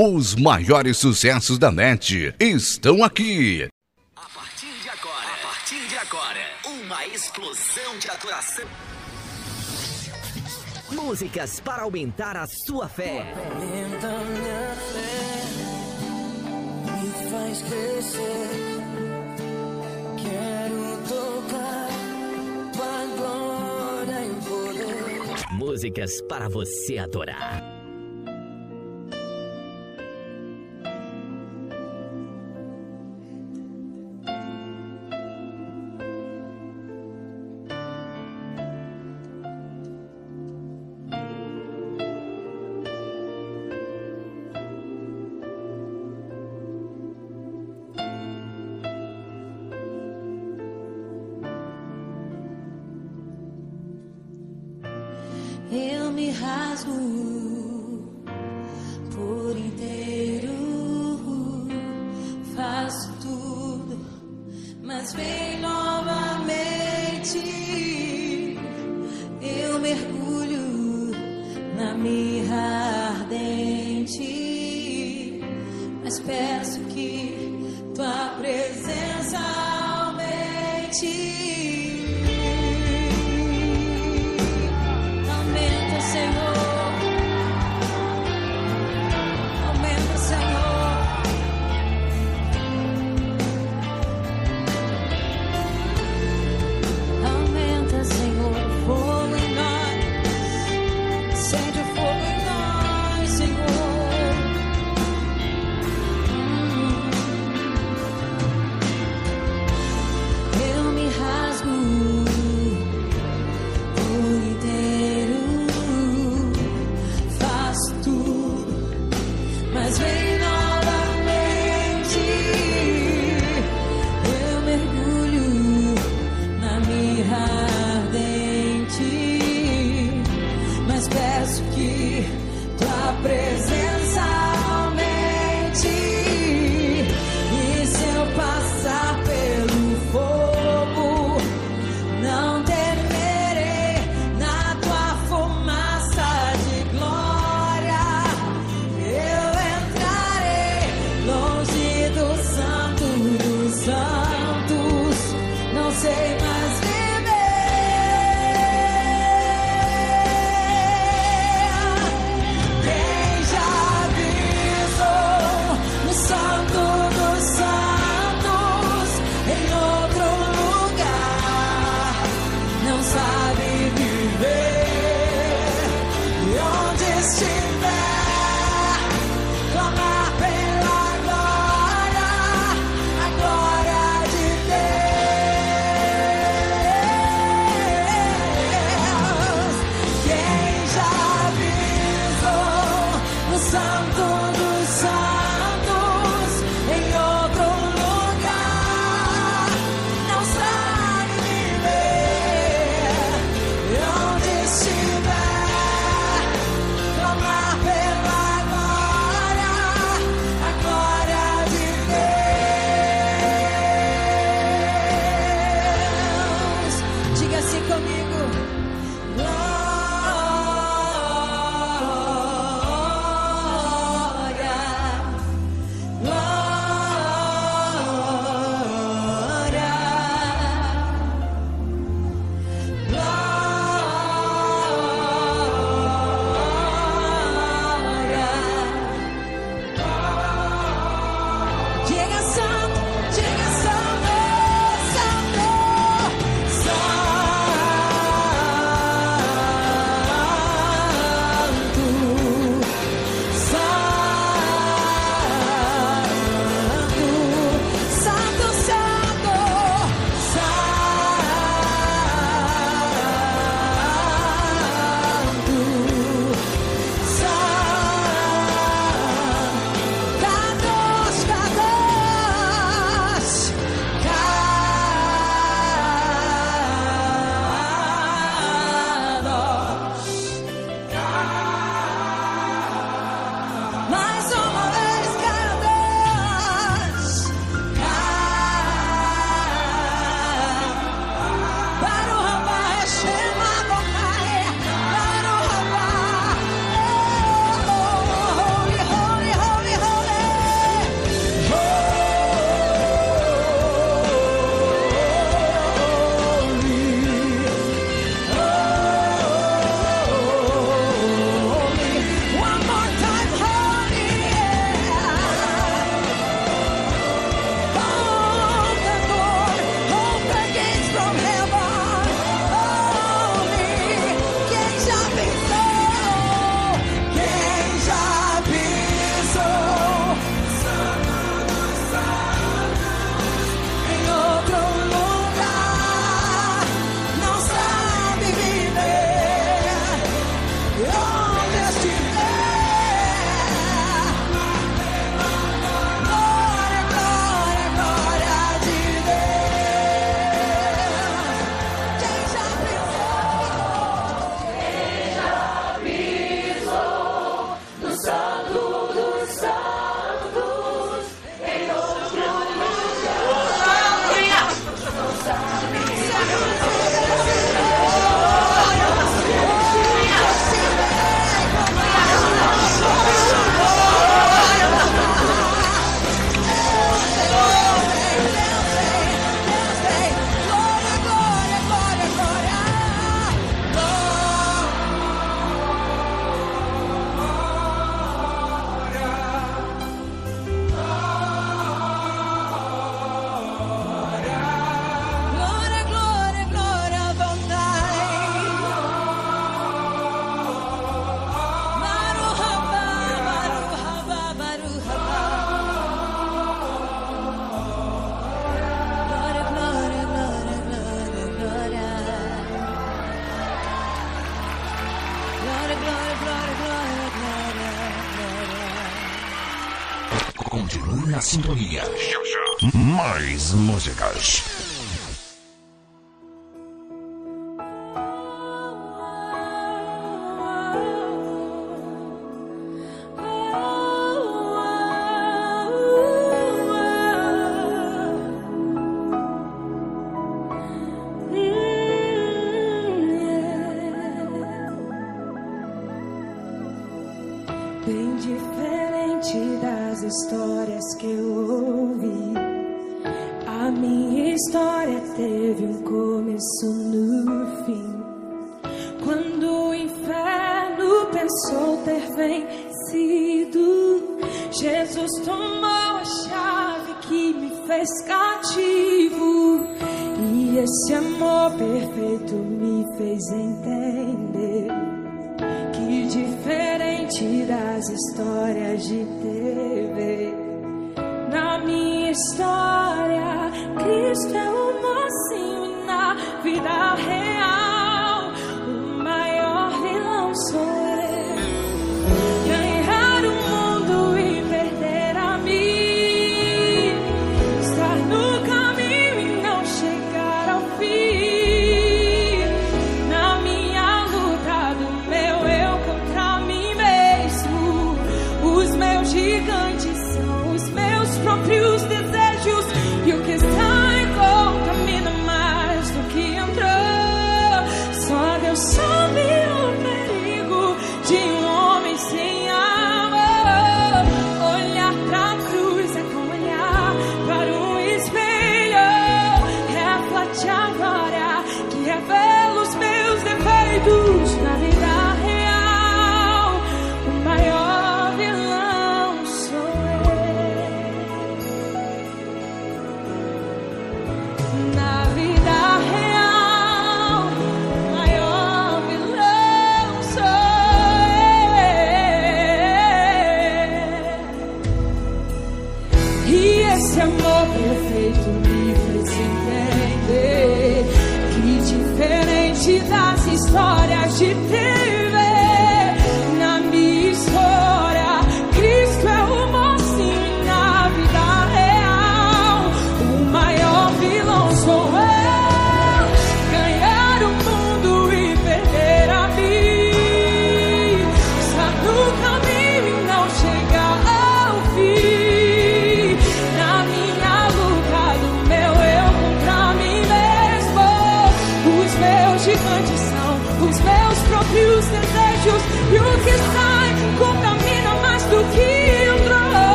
Os maiores sucessos da net estão aqui. A partir de agora, a partir de agora, uma explosão de adoração. Músicas para aumentar a sua fé. Aumenta minha fé, me faz crescer. Quero tocar tua glória e poder. Músicas para você adorar. Continue na sintonia. Mais músicas.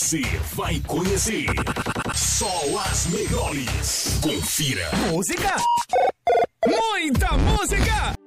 Você vai conhecer só as melhores. Confira. Música? Muita música!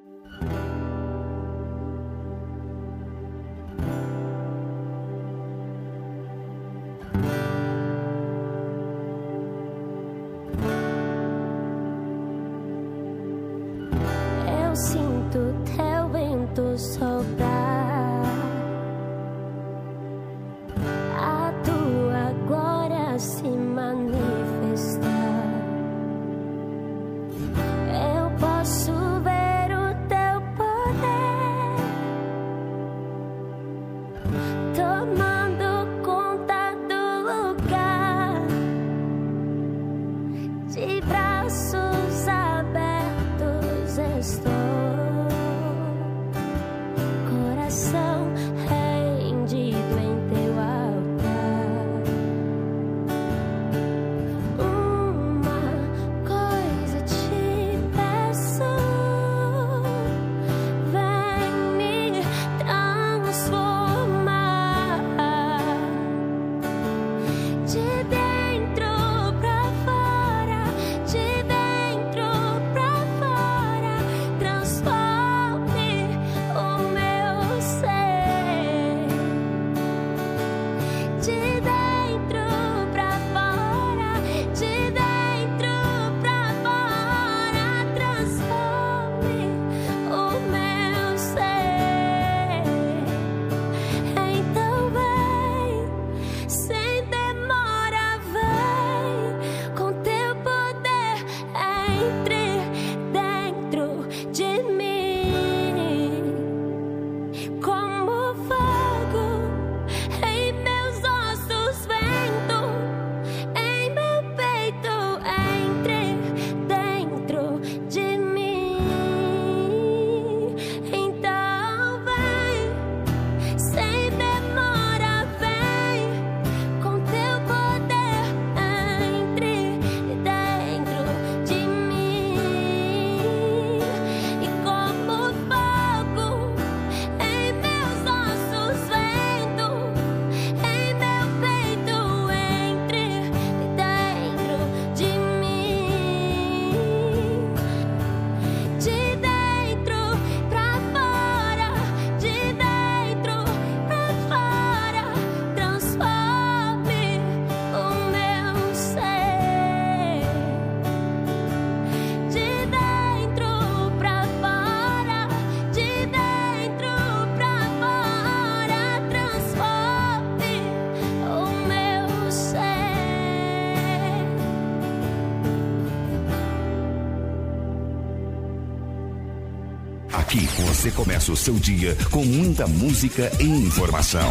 Você começa o seu dia com muita música e informação.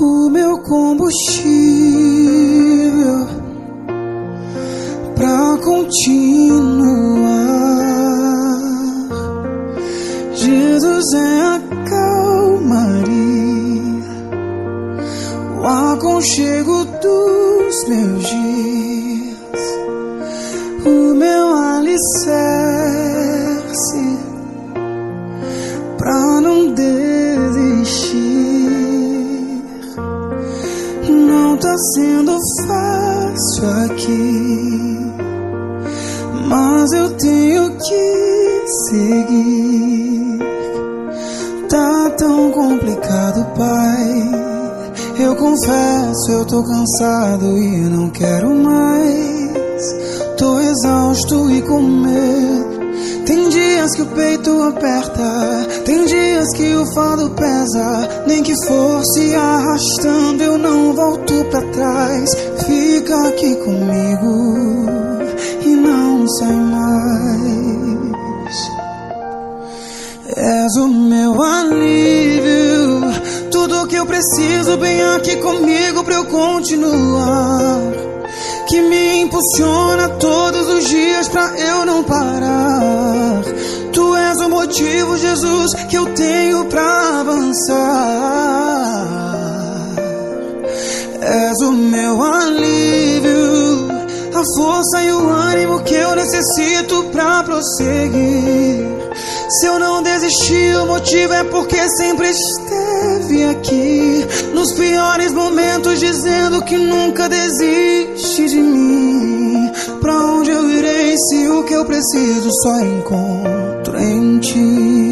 O meu combustível e. Tem dias que o peito aperta, tem dias que o fardo pesa. Nem que fosse arrastando, eu não volto pra trás. Fica aqui comigo e não sai mais. És o meu alívio, tudo que eu preciso, bem aqui comigo pra eu continuar que me impulsiona todos os dias pra eu não parar. Tu és o motivo, Jesus, que eu tenho pra avançar. És o meu alívio, a força e o ânimo que eu necessito pra prosseguir. Se eu não desisti, o motivo é porque sempre esteve aqui. Nos piores momentos, dizendo que nunca desiste de mim. Pra onde eu irei se o que eu preciso só encontro em ti?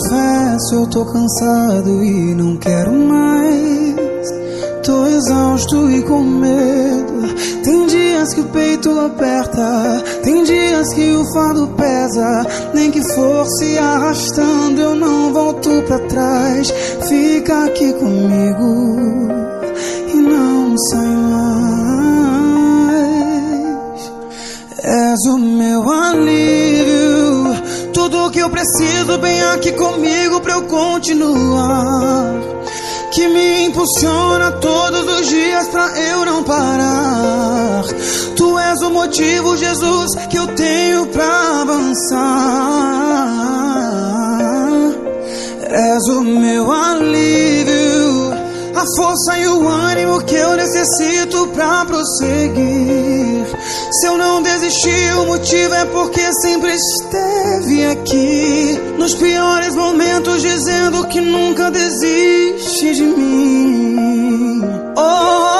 Confesso, eu tô cansado e não quero mais. Tô exausto e com medo. Tem dias que o peito aperta, tem dias que o fardo pesa. Nem que for se arrastando, eu não volto pra trás. Fica aqui comigo preciso, bem aqui comigo pra eu continuar. Que me impulsiona todos os dias pra eu não parar. Tu és o motivo, Jesus, que eu tenho pra avançar. És o meu alívio, a força e o ânimo que eu necessito pra prosseguir. Se eu não desistir, o motivo é porque sempre esteve aqui. Nos piores momentos, dizendo que nunca desiste de mim. Oh,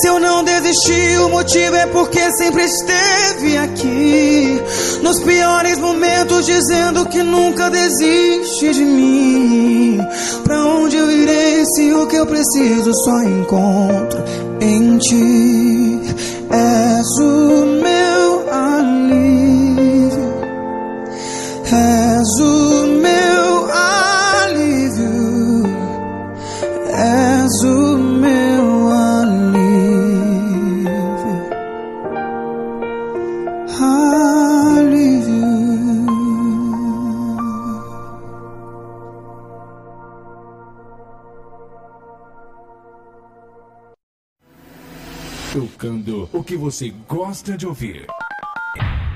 Se eu não desistir, o motivo é porque sempre esteve aqui. Nos piores momentos, dizendo que nunca desiste de mim. Pra onde eu irei se o que eu preciso só encontro em ti? És o meu alívio. Você gosta de ouvir.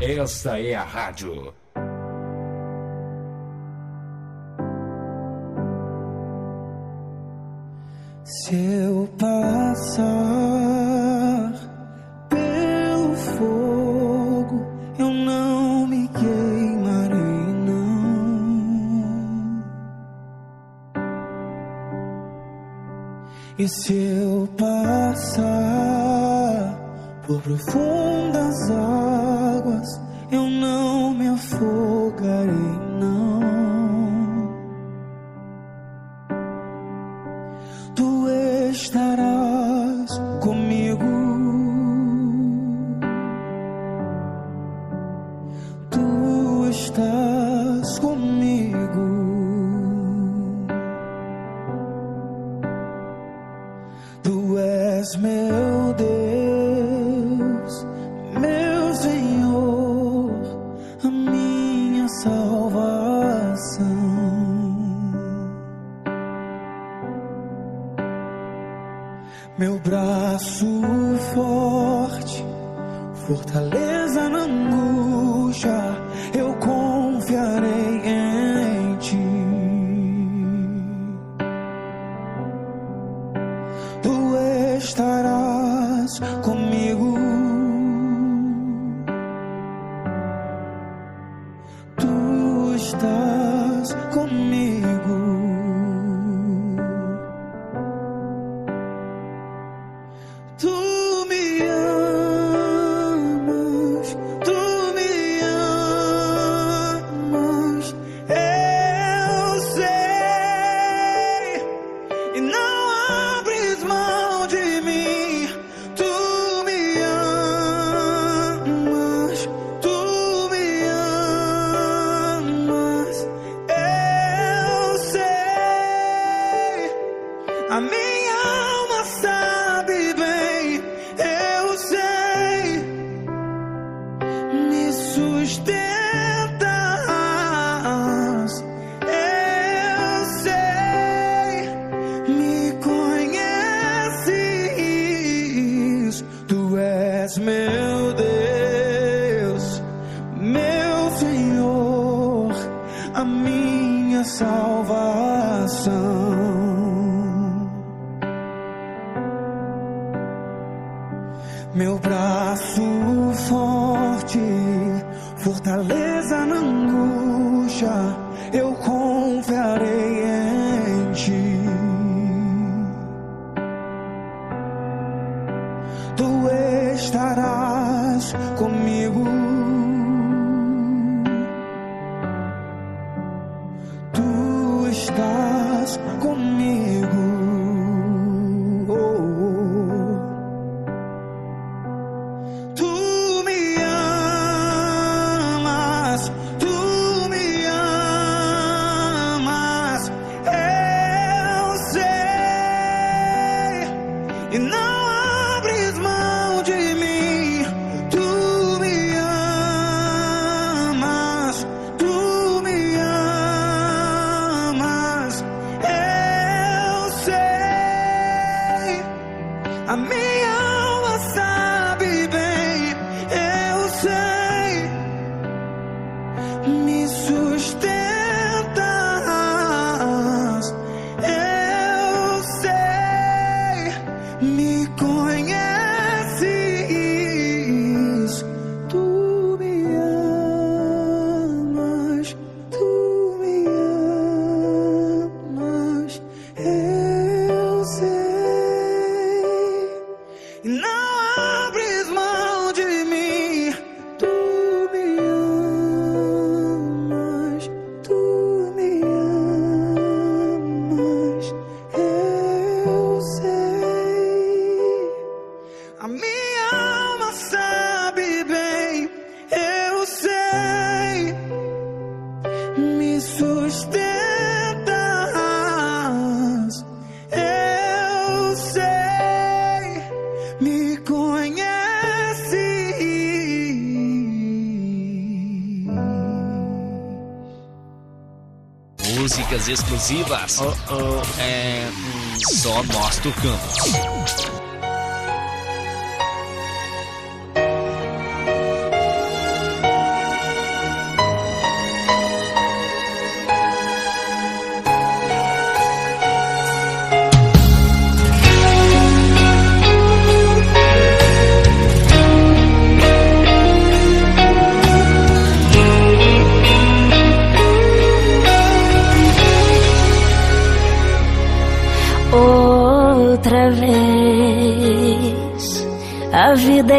Esta é a rádio. Se eu passar pelo fogo, eu não me queimarei, não. E se eu passar por profundas águas, eu não me afogarei, sustentas. Eu sei, me conhece. Músicas exclusivas. Oh, oh. É, hum, só nós tocamos.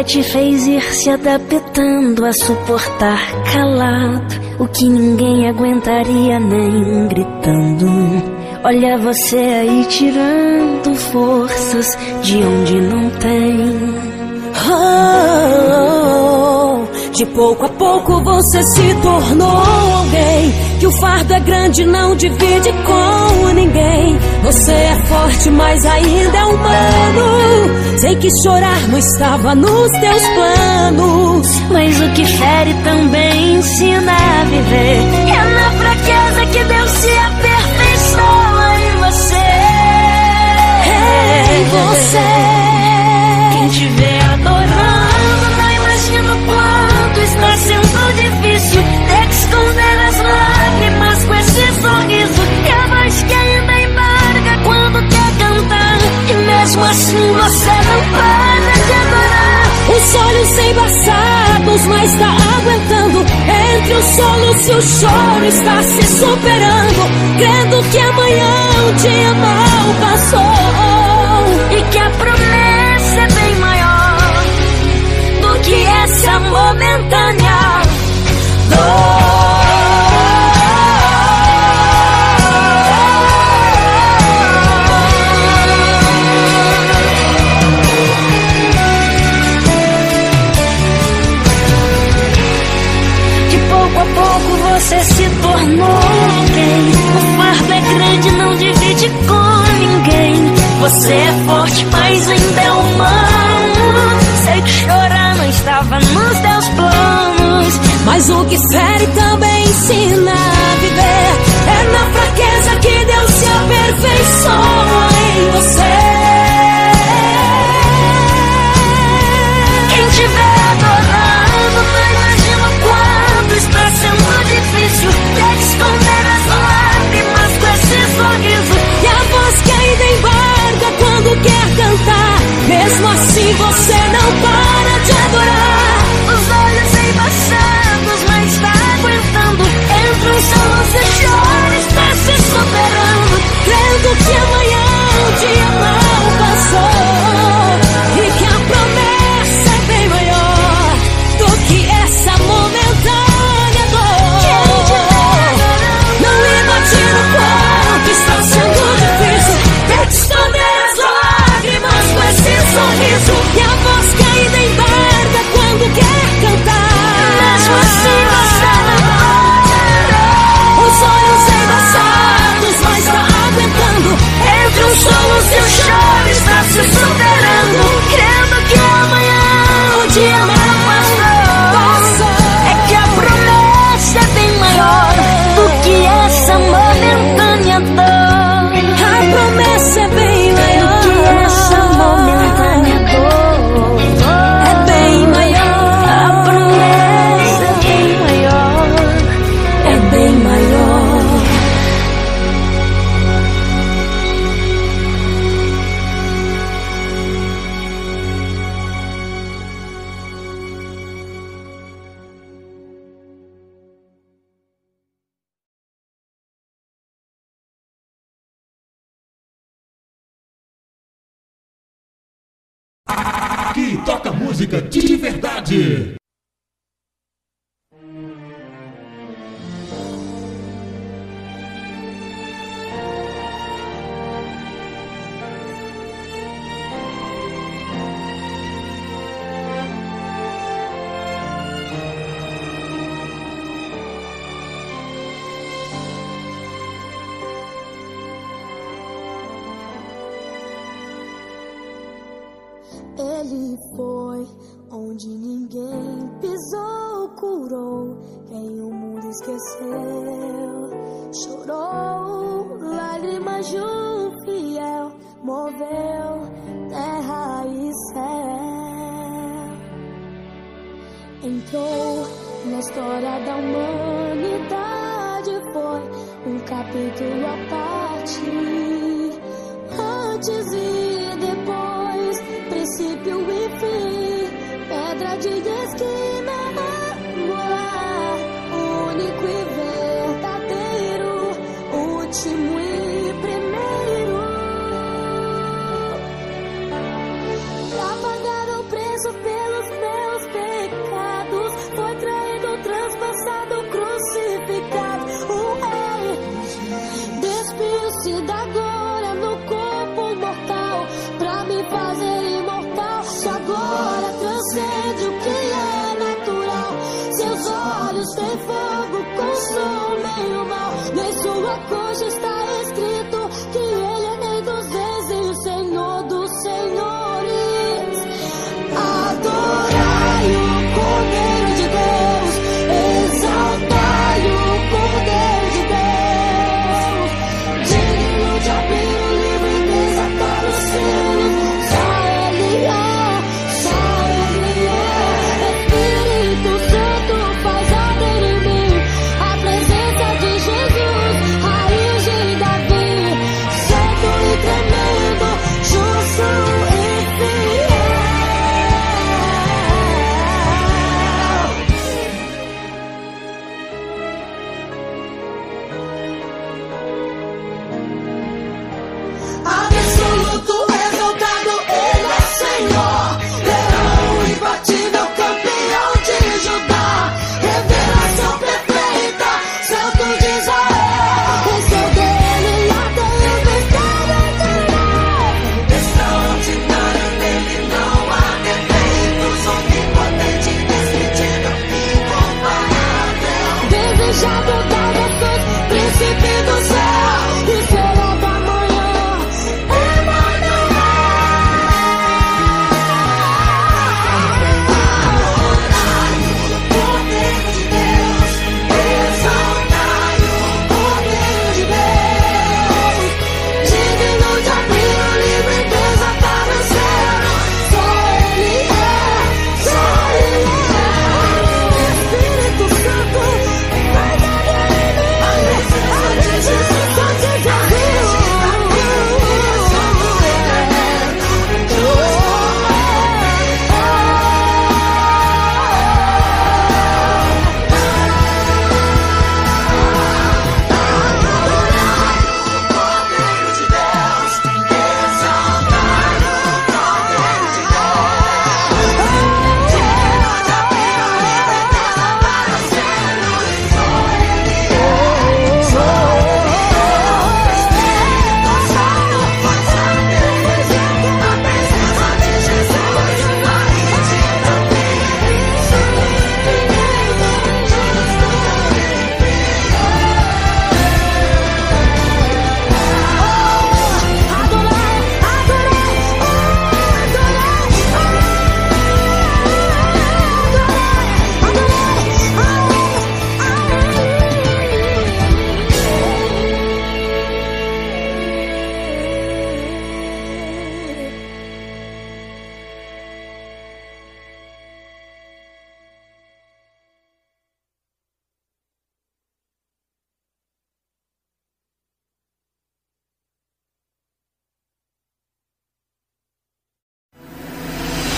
te fez ir se adaptando a suportar calado o que ninguém aguentaria nem gritando. Olha você aí tirando forças de onde não tem. Oh, oh, oh. De pouco a pouco você se tornou alguém que o fardo é grande não divide com como ninguém. Você é forte, mas ainda é humano. Sei que chorar não estava nos teus planos. Mas o que fere também ensina a viver. É na fraqueza que Deus se aperfeiçoa em você. É em você. mesmo assim você não para de adorar. Os olhos embaçados, mas está aguentando. Entre o soluço e o choro está se superando. Crendo que amanhã o dia mal passou. E que a promessa é bem maior do que essa momentânea dor. Você é forte, mas ainda é humano. Sei que chorar não estava nos teus planos. Mas o que fere também ensina a viver. É na frente. antes e depois, princípio e fim, pedra de esquina. Nem o mal. Nem sua coxa está escrito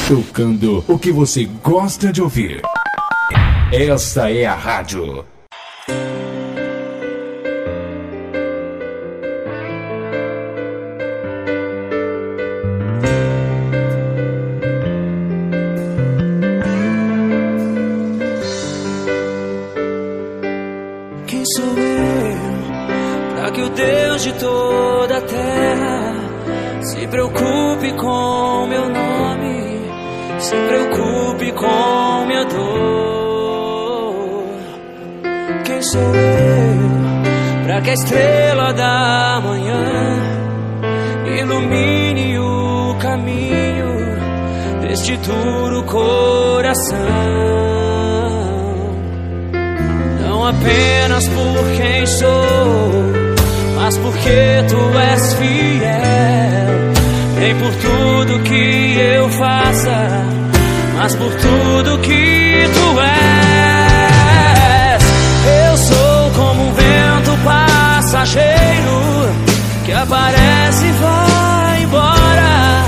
Tocando o que você gosta de ouvir. Esta é a rádio. Quem sou eu para que o Deus de toda a terra se preocupe com meu nome, se preocupe com minha dor? Quem sou eu para que a estrela da manhã ilumine o caminho deste duro coração? Não apenas por quem sou, mas porque tu és fiel. Nem por tudo que eu faça, mas por tudo que tu és. Eu sou como um vento passageiro que aparece e vai embora,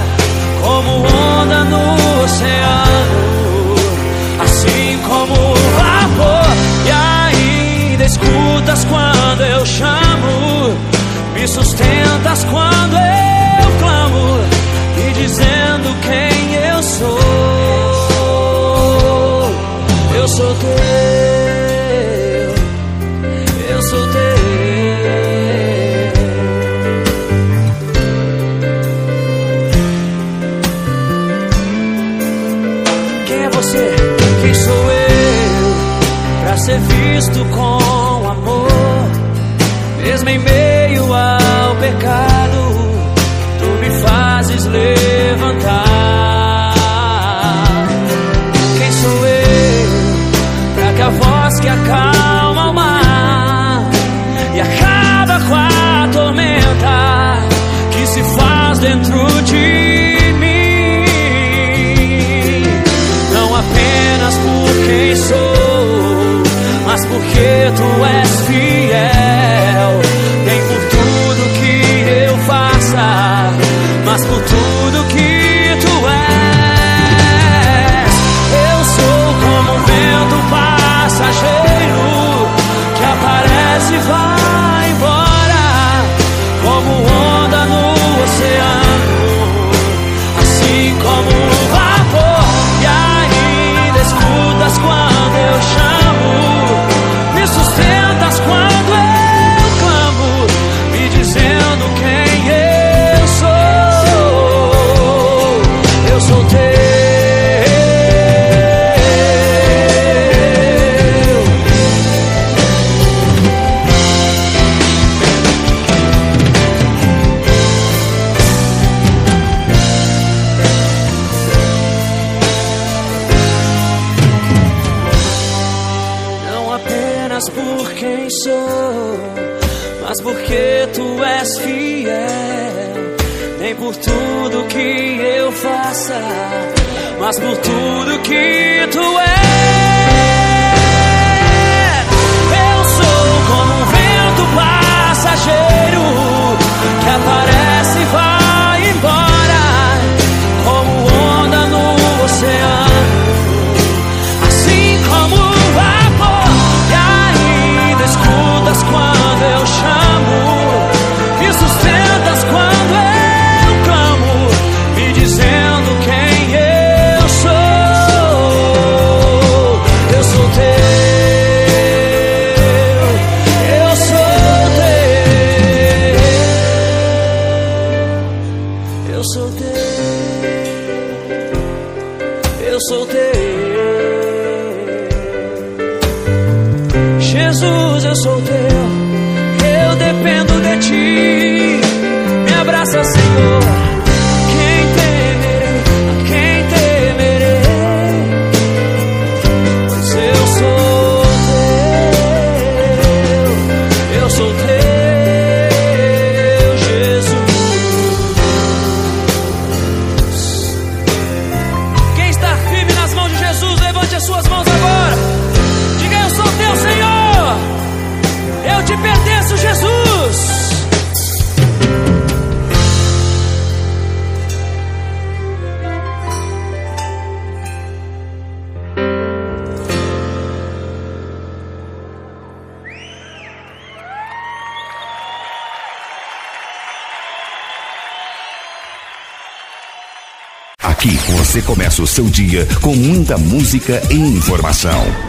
como onda no oceano, assim como vapor. E ainda escutas quando eu chamo, me sustentas quando Quem sou eu para ser visto com amor? Mesmo em meio ao pecado, tu me fazes levantar. with the. és fiel, nem por tudo que eu faça, mas por tudo que tu és. Começa o seu dia com muita música e informação.